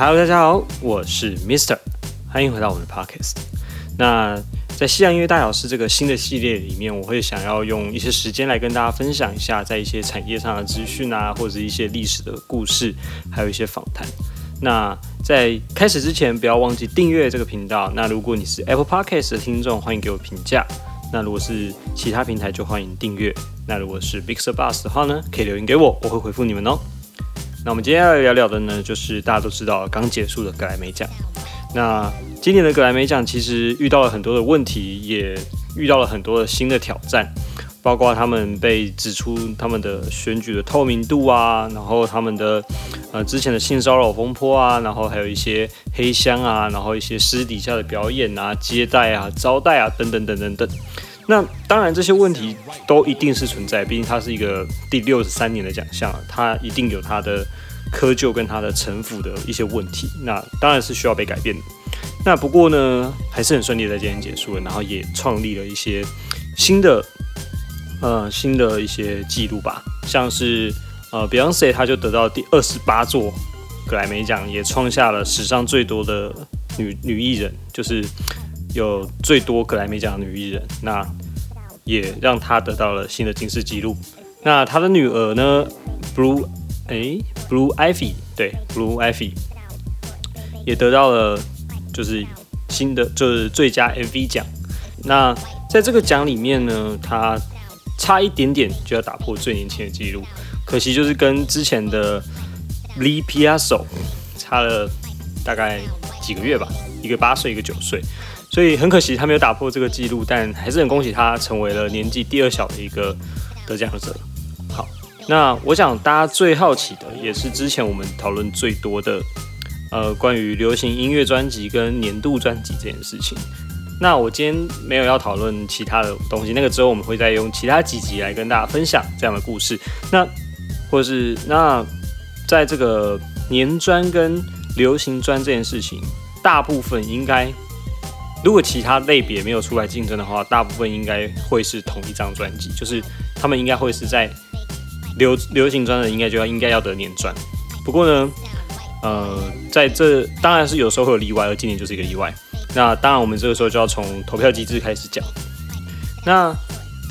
Hello，大家好，我是 Mister，欢迎回到我们的 Podcast。那在西洋音乐大小事这个新的系列里面，我会想要用一些时间来跟大家分享一下，在一些产业上的资讯啊，或者一些历史的故事，还有一些访谈。那在开始之前，不要忘记订阅这个频道。那如果你是 Apple Podcast 的听众，欢迎给我评价。那如果是其他平台，就欢迎订阅。那如果是 Bigster Bus 的话呢，可以留言给我，我会回复你们哦。那我们今天要聊聊的呢，就是大家都知道刚结束的格莱美奖。那今年的格莱美奖其实遇到了很多的问题，也遇到了很多的新的挑战。包括他们被指出他们的选举的透明度啊，然后他们的呃之前的性骚扰风波啊，然后还有一些黑箱啊，然后一些私底下的表演啊、接待啊、招待啊等等等等等。那当然这些问题都一定是存在，毕竟它是一个第六十三年的奖项，它一定有它的窠臼跟它的城府的一些问题。那当然是需要被改变的。那不过呢，还是很顺利在今天结束了，然后也创立了一些新的。呃，新的一些记录吧，像是呃，Beyonce 他就得到第二十八座格莱美奖，也创下了史上最多的女女艺人，就是有最多格莱美奖的女艺人，那也让他得到了新的金氏纪录。那他的女儿呢，Blue 哎，Blue Ivy 对，Blue Ivy 也得到了就是新的就是最佳 MV 奖。那在这个奖里面呢，他差一点点就要打破最年轻的记录，可惜就是跟之前的 Lee Piazzo 差了大概几个月吧，一个八岁，一个九岁，所以很可惜他没有打破这个记录，但还是很恭喜他成为了年纪第二小的一个得奖者。好，那我想大家最好奇的，也是之前我们讨论最多的，呃，关于流行音乐专辑跟年度专辑这件事情。那我今天没有要讨论其他的东西，那个之后我们会再用其他几集来跟大家分享这样的故事。那或是那在这个年专跟流行专这件事情，大部分应该如果其他类别没有出来竞争的话，大部分应该会是同一张专辑，就是他们应该会是在流流行专的应该就要应该要得年专。不过呢，呃，在这当然是有时候会有例外，而今年就是一个例外。那当然，我们这个时候就要从投票机制开始讲。那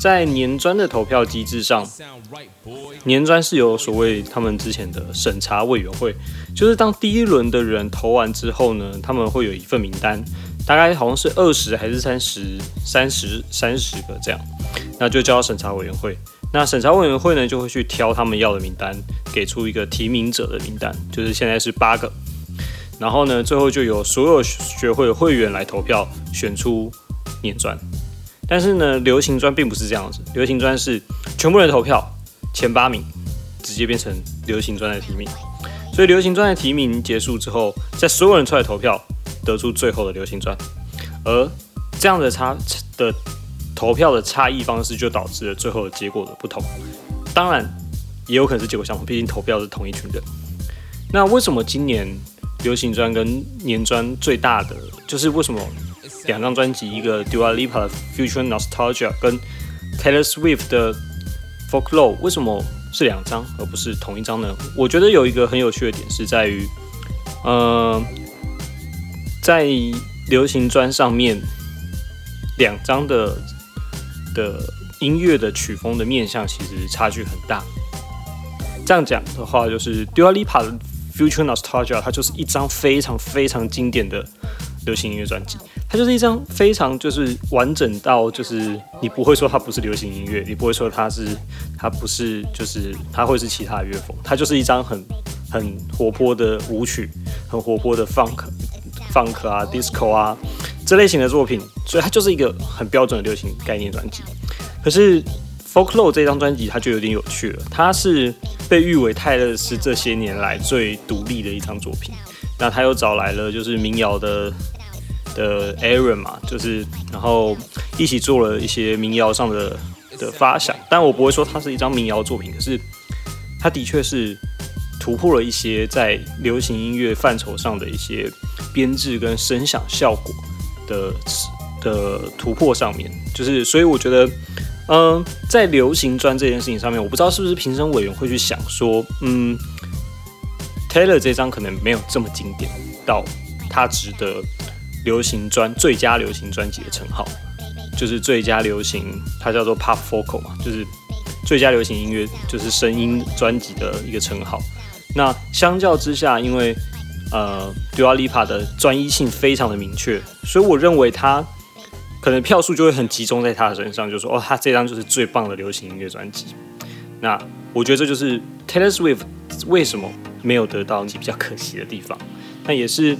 在年专的投票机制上，年专是有所谓他们之前的审查委员会，就是当第一轮的人投完之后呢，他们会有一份名单，大概好像是二十还是三十、三十、三十个这样，那就交到审查委员会。那审查委员会呢，就会去挑他们要的名单，给出一个提名者的名单，就是现在是八个。然后呢，最后就由所有学会的会员来投票选出年专。但是呢，流行专并不是这样子，流行专是全部人投票，前八名直接变成流行专的提名。所以流行专的提名结束之后，在所有人出来投票，得出最后的流行专。而这样的差的投票的差异方式，就导致了最后的结果的不同。当然，也有可能是结果相同，毕竟投票是同一群人。那为什么今年？流行专跟年专最大的就是为什么两张专辑，一个 Dua Lipa 的 Future Nostalgia 跟 Taylor Swift 的 Folklore，为什么是两张而不是同一张呢？我觉得有一个很有趣的点是在于，呃，在流行专上面，两张的的音乐的曲风的面向其实差距很大。这样讲的话，就是 Dua Lipa 的。Future Nostalgia，它就是一张非常非常经典的流行音乐专辑。它就是一张非常就是完整到就是你不会说它不是流行音乐，你不会说它是它不是就是它会是其他的乐风。它就是一张很很活泼的舞曲，很活泼的 Funk Funk 啊 Disco 啊这类型的作品，所以它就是一个很标准的流行概念专辑。可是 Folklore 这张专辑它就有点有趣了，它是。被誉为泰勒斯这些年来最独立的一张作品。那他又找来了就是民谣的的 Aaron 嘛，就是然后一起做了一些民谣上的的发想。但我不会说它是一张民谣作品，可是它的确是突破了一些在流行音乐范畴上的一些编制跟声响效果的的突破上面。就是所以我觉得。嗯，在流行专这件事情上面，我不知道是不是评审委员会去想说，嗯，Taylor 这张可能没有这么经典到他值得流行专最佳流行专辑的称号，就是最佳流行，它叫做 Pop Vocal 嘛，就是最佳流行音乐就是声音专辑的一个称号。那相较之下，因为呃 Dua Lipa 的专一性非常的明确，所以我认为他可能票数就会很集中在他的身上，就说哦，他这张就是最棒的流行音乐专辑。那我觉得这就是 Taylor Swift 为什么没有得到比较可惜的地方。那也是，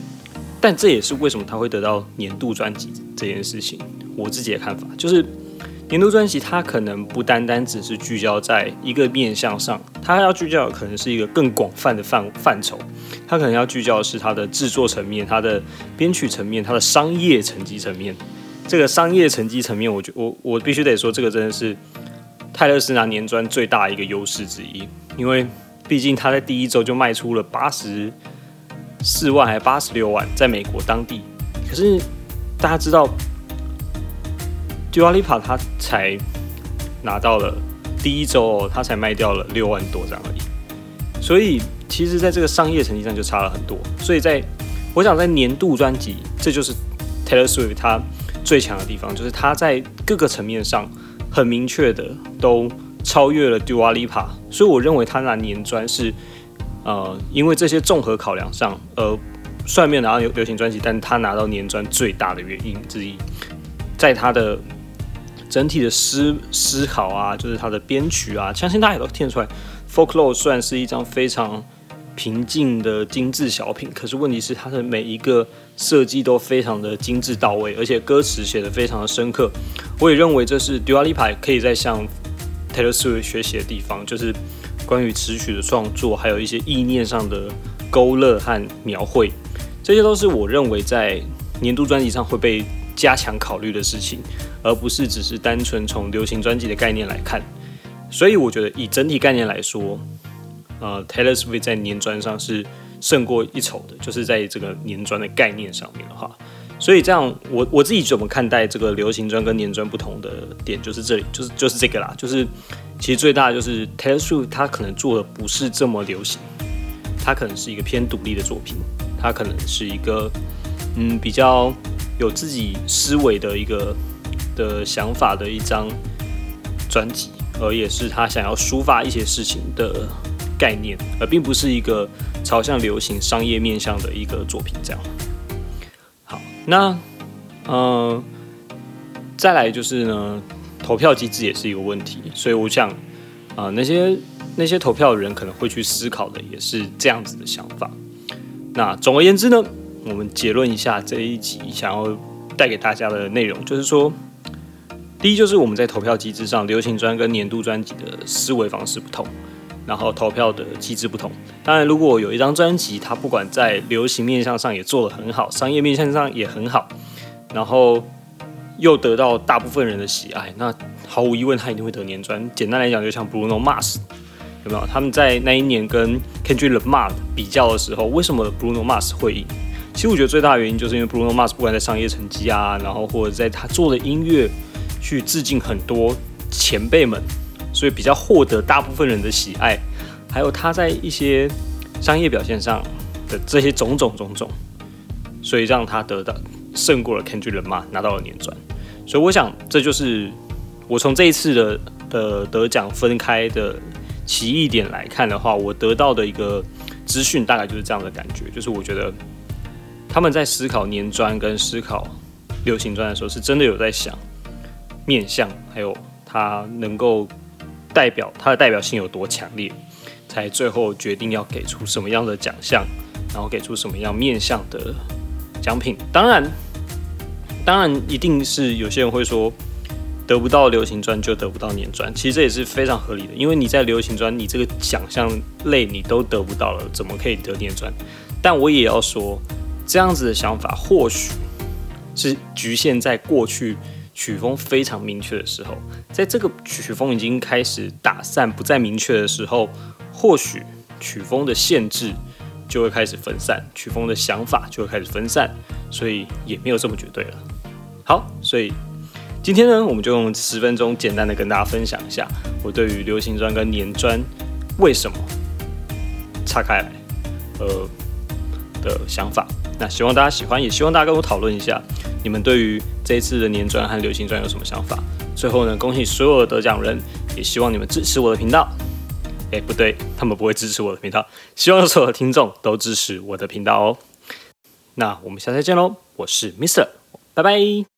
但这也是为什么他会得到年度专辑这件事情。我自己的看法就是。年度专辑，它可能不单单只是聚焦在一个面向上，它要聚焦的可能是一个更广泛的范范畴。它可能要聚焦的是它的制作层面、它的编曲层面、它的商业成绩层面。这个商业成绩层面，我觉我我必须得说，这个真的是泰勒斯拿年专最大一个优势之一，因为毕竟他在第一周就卖出了八十四万还是八十六万，在美国当地。可是大家知道。Dua Lipa 他才拿到了第一周哦，他才卖掉了六万多张而已，所以其实在这个商业成绩上就差了很多。所以在我想在年度专辑，这就是 Taylor Swift 他最强的地方，就是他在各个层面上很明确的都超越了 Dua Lipa，所以我认为他拿年专是呃，因为这些综合考量上，呃，虽然没有拿到流流行专辑，但他拿到年专最大的原因之一，在他的。整体的思思考啊，就是它的编曲啊，相信大家也都听得出来。Folklore 虽然是一张非常平静的精致小品，可是问题是它的每一个设计都非常的精致到位，而且歌词写的非常的深刻。我也认为这是 Dua Lipa 可以在向 Taylor Swift 学习的地方，就是关于词曲的创作，还有一些意念上的勾勒和描绘，这些都是我认为在年度专辑上会被。加强考虑的事情，而不是只是单纯从流行专辑的概念来看。所以我觉得以整体概念来说，呃，Taylor Swift 在年专上是胜过一筹的，就是在这个年专的概念上面的话。所以这样，我我自己怎么看待这个流行专跟年专不同的点，就是这里，就是就是这个啦。就是其实最大的就是 Taylor Swift 他可能做的不是这么流行，他可能是一个偏独立的作品，他可能是一个嗯比较。有自己思维的一个的想法的一张专辑，而也是他想要抒发一些事情的概念，而并不是一个朝向流行商业面向的一个作品。这样，好，那嗯，再来就是呢，投票机制也是一个问题，所以我想啊，那些那些投票的人可能会去思考的也是这样子的想法。那总而言之呢？我们结论一下这一集想要带给大家的内容，就是说，第一就是我们在投票机制上，流行专跟年度专辑的思维方式不同，然后投票的机制不同。当然，如果有一张专辑，它不管在流行面向上也做得很好，商业面向上也很好，然后又得到大部分人的喜爱，那毫无疑问，它一定会得年专。简单来讲，就像 Bruno Mars。有没有？他们在那一年跟 Kendrick Lamar 比较的时候，为什么 Bruno Mars 会赢？其实我觉得最大的原因就是因为 Bruno Mars 不管在商业成绩啊，然后或者在他做的音乐去致敬很多前辈们，所以比较获得大部分人的喜爱。还有他在一些商业表现上的这些种种种种，所以让他得到胜过了 Kendrick Lamar 拿到了年转。所以我想这就是我从这一次的的得奖分开的奇异点来看的话，我得到的一个资讯大概就是这样的感觉，就是我觉得。他们在思考年专跟思考流行专的时候，是真的有在想面向，还有它能够代表它的代表性有多强烈，才最后决定要给出什么样的奖项，然后给出什么样面向的奖品。当然，当然一定是有些人会说，得不到流行专就得不到年专，其实这也是非常合理的，因为你在流行专，你这个奖项类你都得不到了，怎么可以得年专？但我也要说。这样子的想法，或许是局限在过去曲风非常明确的时候，在这个曲风已经开始打散、不再明确的时候，或许曲风的限制就会开始分散，曲风的想法就会开始分散，所以也没有这么绝对了。好，所以今天呢，我们就用十分钟简单的跟大家分享一下我对于流行专跟年专为什么岔开来。呃的想法。那希望大家喜欢，也希望大家跟我讨论一下，你们对于这一次的年专和流行专有什么想法？最后呢，恭喜所有的得奖人，也希望你们支持我的频道。哎，不对，他们不会支持我的频道。希望所有的听众都支持我的频道哦。那我们下次再见喽，我是 Mister，拜拜。